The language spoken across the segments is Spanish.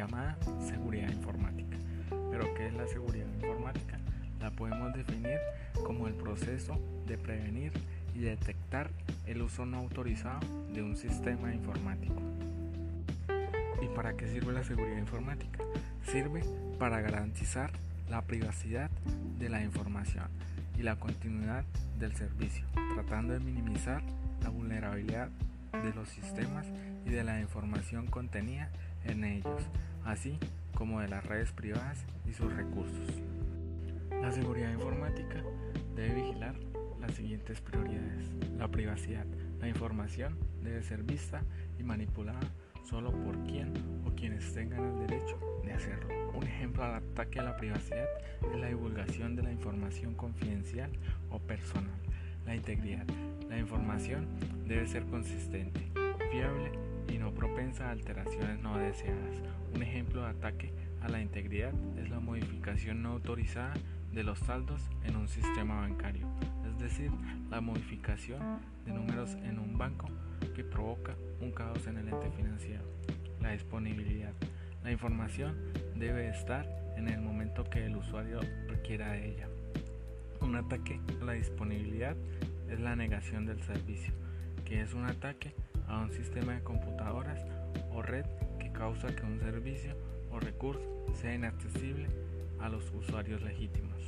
llamada seguridad informática. Pero ¿qué es la seguridad informática? La podemos definir como el proceso de prevenir y detectar el uso no autorizado de un sistema informático. ¿Y para qué sirve la seguridad informática? Sirve para garantizar la privacidad de la información y la continuidad del servicio, tratando de minimizar la vulnerabilidad de los sistemas y de la información contenida en ellos, así como de las redes privadas y sus recursos. La seguridad informática debe vigilar las siguientes prioridades. La privacidad. La información debe ser vista y manipulada solo por quien o quienes tengan el derecho de hacerlo. Un ejemplo al ataque a la privacidad es la divulgación de la información confidencial o personal. La integridad. La información debe ser consistente, fiable y no propensa a alteraciones no deseadas. Un ejemplo de ataque a la integridad es la modificación no autorizada de los saldos en un sistema bancario, es decir, la modificación de números en un banco que provoca un caos en el ente financiero. La disponibilidad. La información debe estar en el momento que el usuario requiera de ella. Un ataque a la disponibilidad es la negación del servicio, que es un ataque a un sistema de computadoras o red causa que un servicio o recurso sea inaccesible a los usuarios legítimos.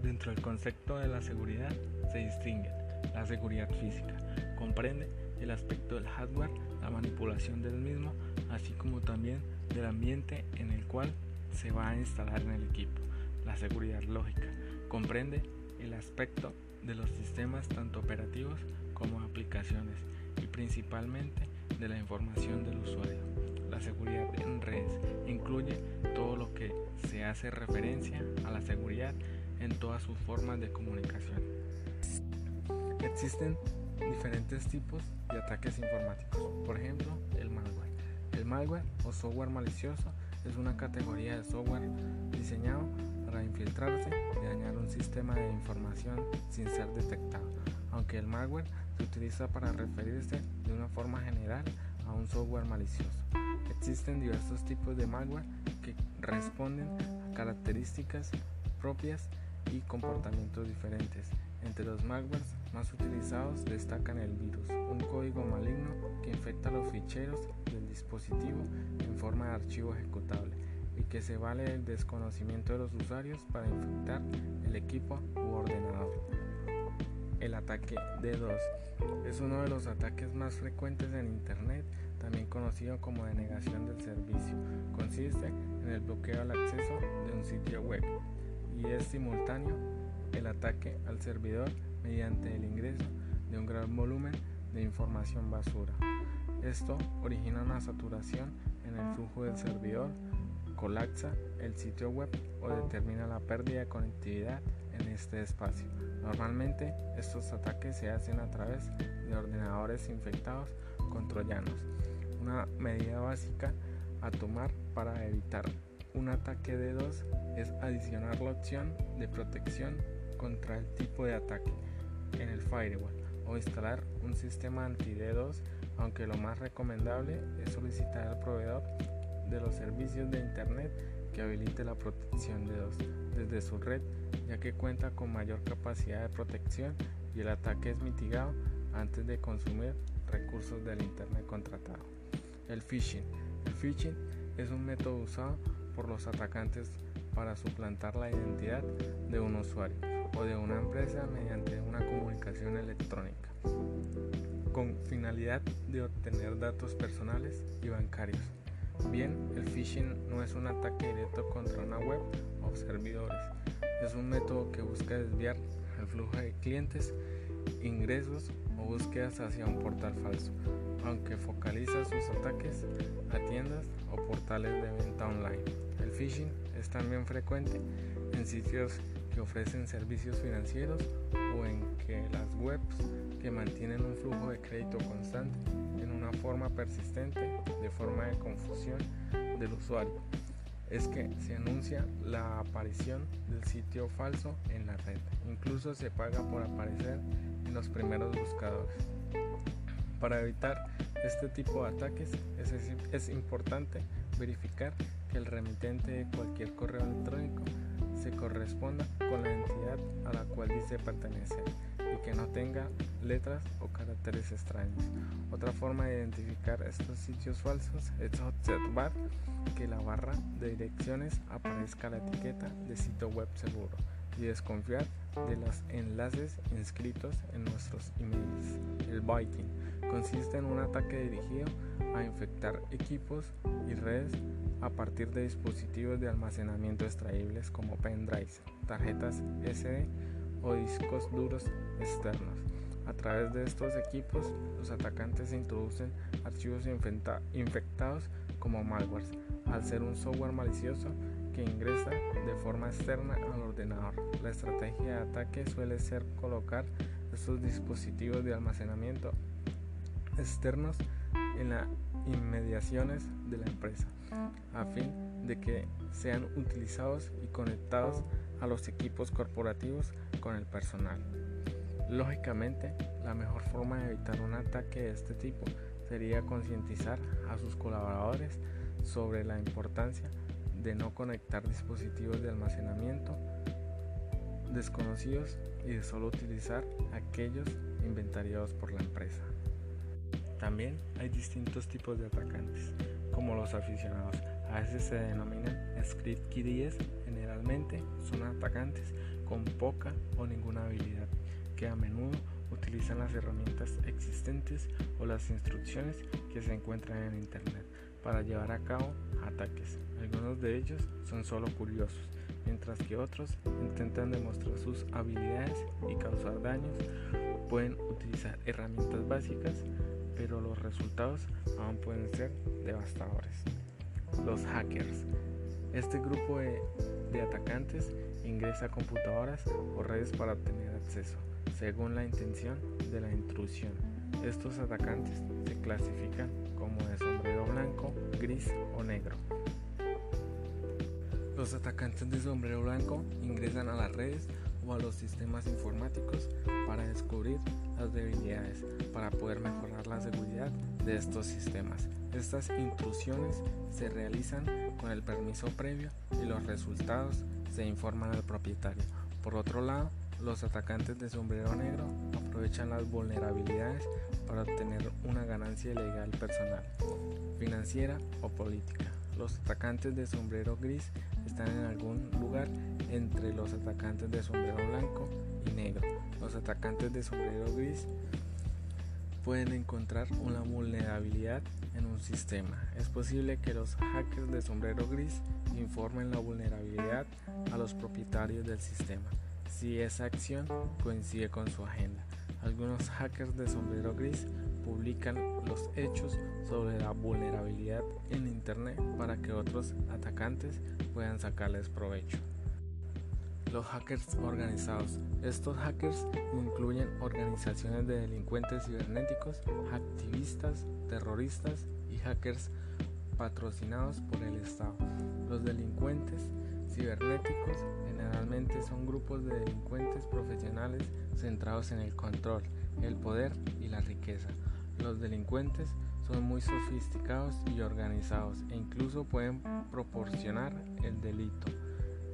Dentro del concepto de la seguridad se distingue la seguridad física, comprende el aspecto del hardware, la manipulación del mismo, así como también del ambiente en el cual se va a instalar el equipo. La seguridad lógica comprende el aspecto de los sistemas tanto operativos como aplicaciones y principalmente de la información del usuario. La seguridad en redes incluye todo lo que se hace referencia a la seguridad en todas sus formas de comunicación. Existen diferentes tipos de ataques informáticos, por ejemplo, el malware. El malware o software malicioso es una categoría de software diseñado para infiltrarse y dañar un sistema de información sin ser detectado, aunque el malware se utiliza para referirse de una forma general a un software malicioso. Existen diversos tipos de malware que responden a características propias y comportamientos diferentes. Entre los malwares más utilizados destacan el virus, un código maligno que infecta los ficheros del dispositivo en forma de archivo ejecutable y que se vale del desconocimiento de los usuarios para infectar el equipo u ordenador. El ataque D2 es uno de los ataques más frecuentes en Internet, también conocido como denegación del servicio. Consiste en el bloqueo al acceso de un sitio web y es simultáneo el ataque al servidor mediante el ingreso de un gran volumen de información basura. Esto origina una saturación en el flujo del servidor, colapsa el sitio web o determina la pérdida de conectividad en este espacio. Normalmente estos ataques se hacen a través de ordenadores infectados con troyanos. Una medida básica a tomar para evitar un ataque de dos es adicionar la opción de protección contra el tipo de ataque en el firewall o instalar un sistema anti-DDoS, aunque lo más recomendable es solicitar al proveedor de los servicios de Internet que habilite la protección de DDoS desde su red, ya que cuenta con mayor capacidad de protección y el ataque es mitigado antes de consumir recursos del Internet contratado. El phishing. El phishing es un método usado por los atacantes para suplantar la identidad de un usuario o de una empresa mediante una comunicación electrónica con finalidad de obtener datos personales y bancarios. Bien, el phishing no es un ataque directo contra una web o servidores, es un método que busca desviar el flujo de clientes, ingresos o búsquedas hacia un portal falso, aunque focaliza sus ataques a tiendas o portales de venta online. El phishing es también frecuente en sitios que ofrecen servicios financieros o en que las webs que mantienen un flujo de crédito constante en una forma persistente de forma de confusión del usuario. Es que se anuncia la aparición del sitio falso en la red. Incluso se paga por aparecer los primeros buscadores. Para evitar este tipo de ataques es, es importante verificar que el remitente de cualquier correo electrónico se corresponda con la entidad a la cual dice pertenecer y que no tenga letras o caracteres extraños. Otra forma de identificar estos sitios falsos es observar que la barra de direcciones aparezca la etiqueta de sitio web seguro y desconfiar de los enlaces inscritos en nuestros emails. El biting consiste en un ataque dirigido a infectar equipos y redes a partir de dispositivos de almacenamiento extraíbles como pendrives, tarjetas SD o discos duros externos. A través de estos equipos, los atacantes introducen archivos infectados como malware, al ser un software malicioso que ingresa de forma externa al La estrategia de ataque suele ser colocar estos dispositivos de almacenamiento externos en las inmediaciones de la empresa, a fin de que sean utilizados y conectados a los equipos corporativos con el personal. Lógicamente, la mejor forma de evitar un ataque de este tipo sería concientizar a sus colaboradores sobre la importancia de no conectar dispositivos de almacenamiento desconocidos y de solo utilizar aquellos inventariados por la empresa. También hay distintos tipos de atacantes, como los aficionados. A veces se denominan script kiddies, generalmente son atacantes con poca o ninguna habilidad, que a menudo utilizan las herramientas existentes o las instrucciones que se encuentran en Internet para llevar a cabo ataques. Algunos de ellos son solo curiosos, mientras que otros intentan demostrar sus habilidades y causar daños. Pueden utilizar herramientas básicas, pero los resultados aún pueden ser devastadores. Los hackers. Este grupo de, de atacantes ingresa a computadoras o redes para obtener acceso, según la intención de la intrusión. Estos atacantes se clasifican como de sombrero blanco, gris o negro. Los atacantes de sombrero blanco ingresan a las redes o a los sistemas informáticos para descubrir las debilidades para poder mejorar la seguridad de estos sistemas. Estas intrusiones se realizan con el permiso previo y los resultados se informan al propietario. Por otro lado, los atacantes de sombrero negro aprovechan las vulnerabilidades para obtener una ganancia ilegal personal, financiera o política. Los atacantes de sombrero gris están en algún lugar entre los atacantes de sombrero blanco y negro. Los atacantes de sombrero gris pueden encontrar una vulnerabilidad en un sistema. Es posible que los hackers de sombrero gris informen la vulnerabilidad a los propietarios del sistema si esa acción coincide con su agenda. Algunos hackers de sombrero gris publican los hechos sobre la vulnerabilidad en Internet para que otros atacantes puedan sacarles provecho. Los hackers organizados. Estos hackers incluyen organizaciones de delincuentes cibernéticos, activistas, terroristas y hackers patrocinados por el Estado. Los delincuentes cibernéticos generalmente son grupos de delincuentes profesionales centrados en el control, el poder y la riqueza. Los delincuentes son muy sofisticados y organizados e incluso pueden proporcionar el delito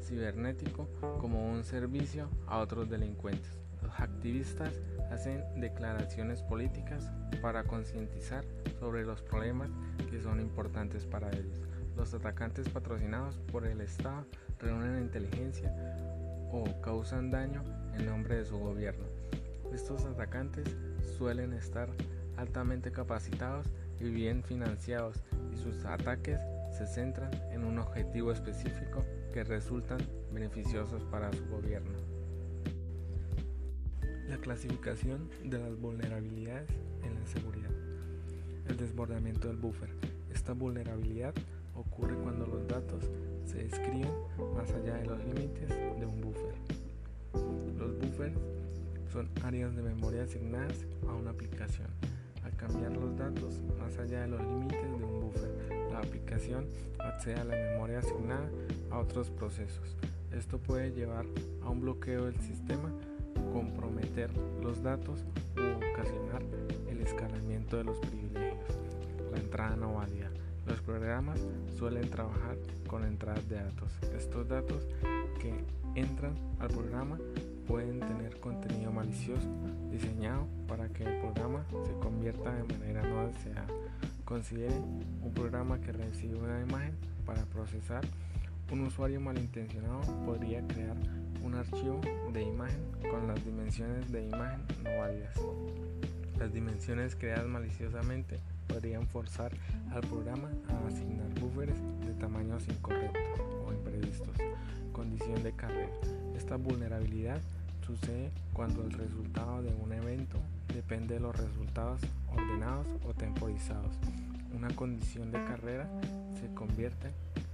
cibernético como un servicio a otros delincuentes. Los activistas hacen declaraciones políticas para concientizar sobre los problemas que son importantes para ellos. Los atacantes patrocinados por el Estado reúnen inteligencia o causan daño en nombre de su gobierno. Estos atacantes suelen estar altamente capacitados y bien financiados y sus ataques se centran en un objetivo específico que resultan beneficiosos para su gobierno. La clasificación de las vulnerabilidades en la seguridad. El desbordamiento del buffer. Esta vulnerabilidad ocurre cuando los datos se escriben más allá de los límites de un buffer. Los buffers son áreas de memoria asignadas a una aplicación. Al cambiar los datos más allá de los límites de un buffer, la aplicación accede a la memoria asignada a otros procesos. Esto puede llevar a un bloqueo del sistema, comprometer los datos u ocasionar el escalamiento de los privilegios. La entrada no válida. Los programas suelen trabajar con entradas de datos. Estos datos que entran al programa pueden tener contenido malicioso diseñado para que el programa se convierta de manera no deseada. Considere un programa que recibe una imagen para procesar. Un usuario malintencionado podría crear un archivo de imagen con las dimensiones de imagen no válidas. Las dimensiones creadas maliciosamente podrían forzar al programa a asignar buffers de tamaños incorrectos o imprevistos. Condición de carrera. Esta vulnerabilidad sucede cuando el resultado de un evento depende de los resultados ordenados o temporizados. Una condición de carrera se convierte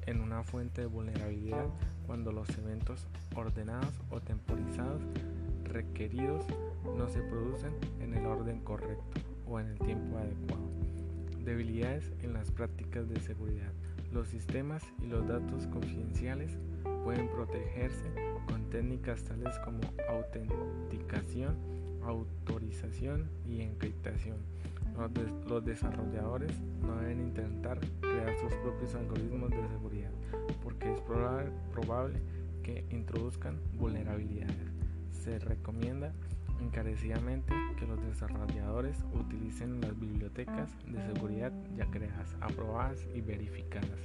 en una fuente de vulnerabilidad cuando los eventos ordenados o temporizados requeridos no se producen en el orden correcto o en el tiempo adecuado. Debilidades en las prácticas de seguridad. Los sistemas y los datos confidenciales pueden protegerse con técnicas tales como autenticación, autorización y encriptación. Los, desarrolladores no deben intentar crear sus propios algoritmos de seguridad porque es probable que introduzcan vulnerabilidades. Se recomienda encarecidamente que los desarrolladores utilicen las bibliotecas de seguridad ya creadas, aprobadas y verificadas.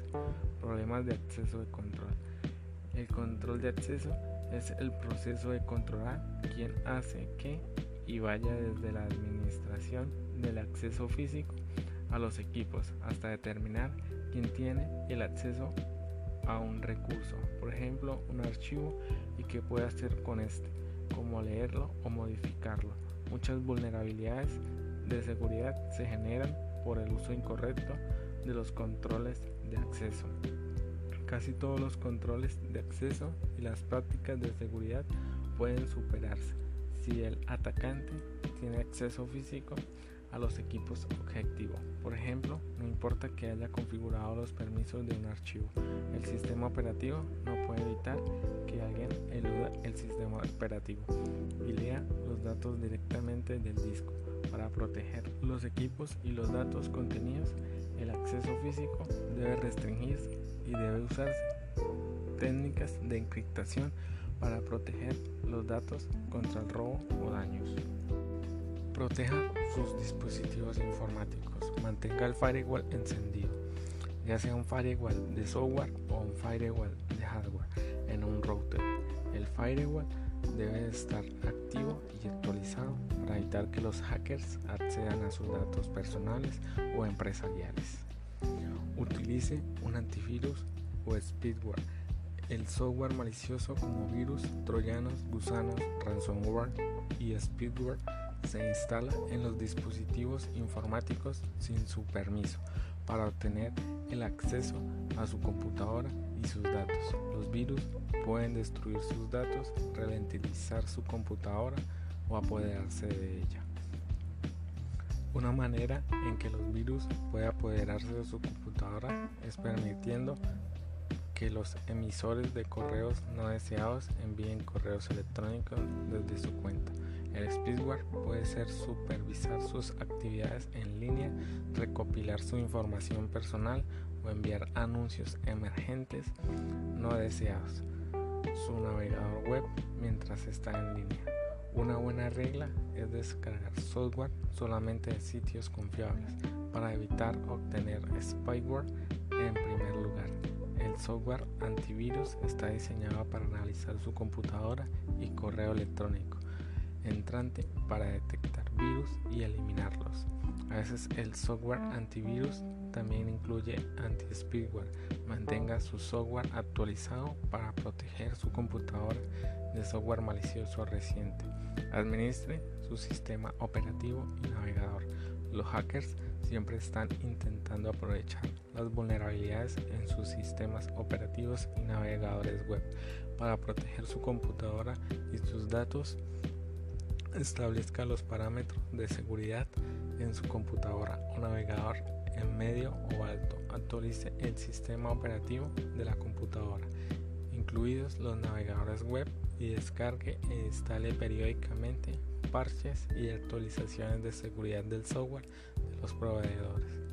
Problemas de acceso de control. El control de acceso es el proceso de controlar quién hace qué y vaya desde la administración del acceso físico a los equipos hasta determinar quién tiene el acceso a un recurso, por ejemplo un archivo y qué puede hacer con este, como leerlo o modificarlo. Muchas vulnerabilidades de seguridad se generan por el uso incorrecto de los controles de acceso. Casi todos los controles de acceso y las prácticas de seguridad pueden superarse si el atacante tiene acceso físico a los equipos objetivo. Por ejemplo, no importa que haya configurado los permisos de un archivo, el sistema operativo no puede evitar que alguien eluda el sistema operativo y lea los datos directamente del disco. Para proteger los equipos y los datos contenidos, el acceso físico debe restringirse y debe usarse técnicas de encriptación para proteger los datos contra el robo o daños. Proteja sus dispositivos informáticos. Mantenga el firewall encendido, ya sea un firewall de software o un firewall de hardware en un router. El firewall debe estar activo y actualizado para evitar que los hackers accedan a sus datos personales o empresariales. Utilice un antivirus o speedware, el software malicioso como virus, troyanos, gusanos, ransomware y speedware se instala en los dispositivos informáticos sin su permiso para obtener el acceso a su computadora y sus datos. Los virus pueden destruir sus datos, ralentizar su computadora o apoderarse de ella. Una manera en que los virus pueden apoderarse de su computadora es permitiendo que los emisores de correos no deseados envíen correos electrónicos desde su cuenta. El spyware puede ser supervisar sus actividades en línea, recopilar su información personal o enviar anuncios emergentes no deseados. Su navegador web mientras está en línea. Una buena regla es descargar software solamente de sitios confiables para evitar obtener spyware en primer lugar. El software antivirus está diseñado para analizar su computadora y correo electrónico entrante para detectar virus y eliminarlos. A veces el software antivirus también incluye anti-spyware. Mantenga su software actualizado para proteger su computadora de software malicioso reciente. Administre su sistema operativo y navegador. Los hackers siempre están intentando aprovechar las vulnerabilidades en sus sistemas operativos y navegadores web para proteger su computadora y sus datos establezca los parámetros de seguridad en su computadora o navegador en medio o alto. Actualice el sistema operativo de la computadora, incluidos los navegadores web, y descargue e instale periódicamente parches y actualizaciones de seguridad del software de los proveedores.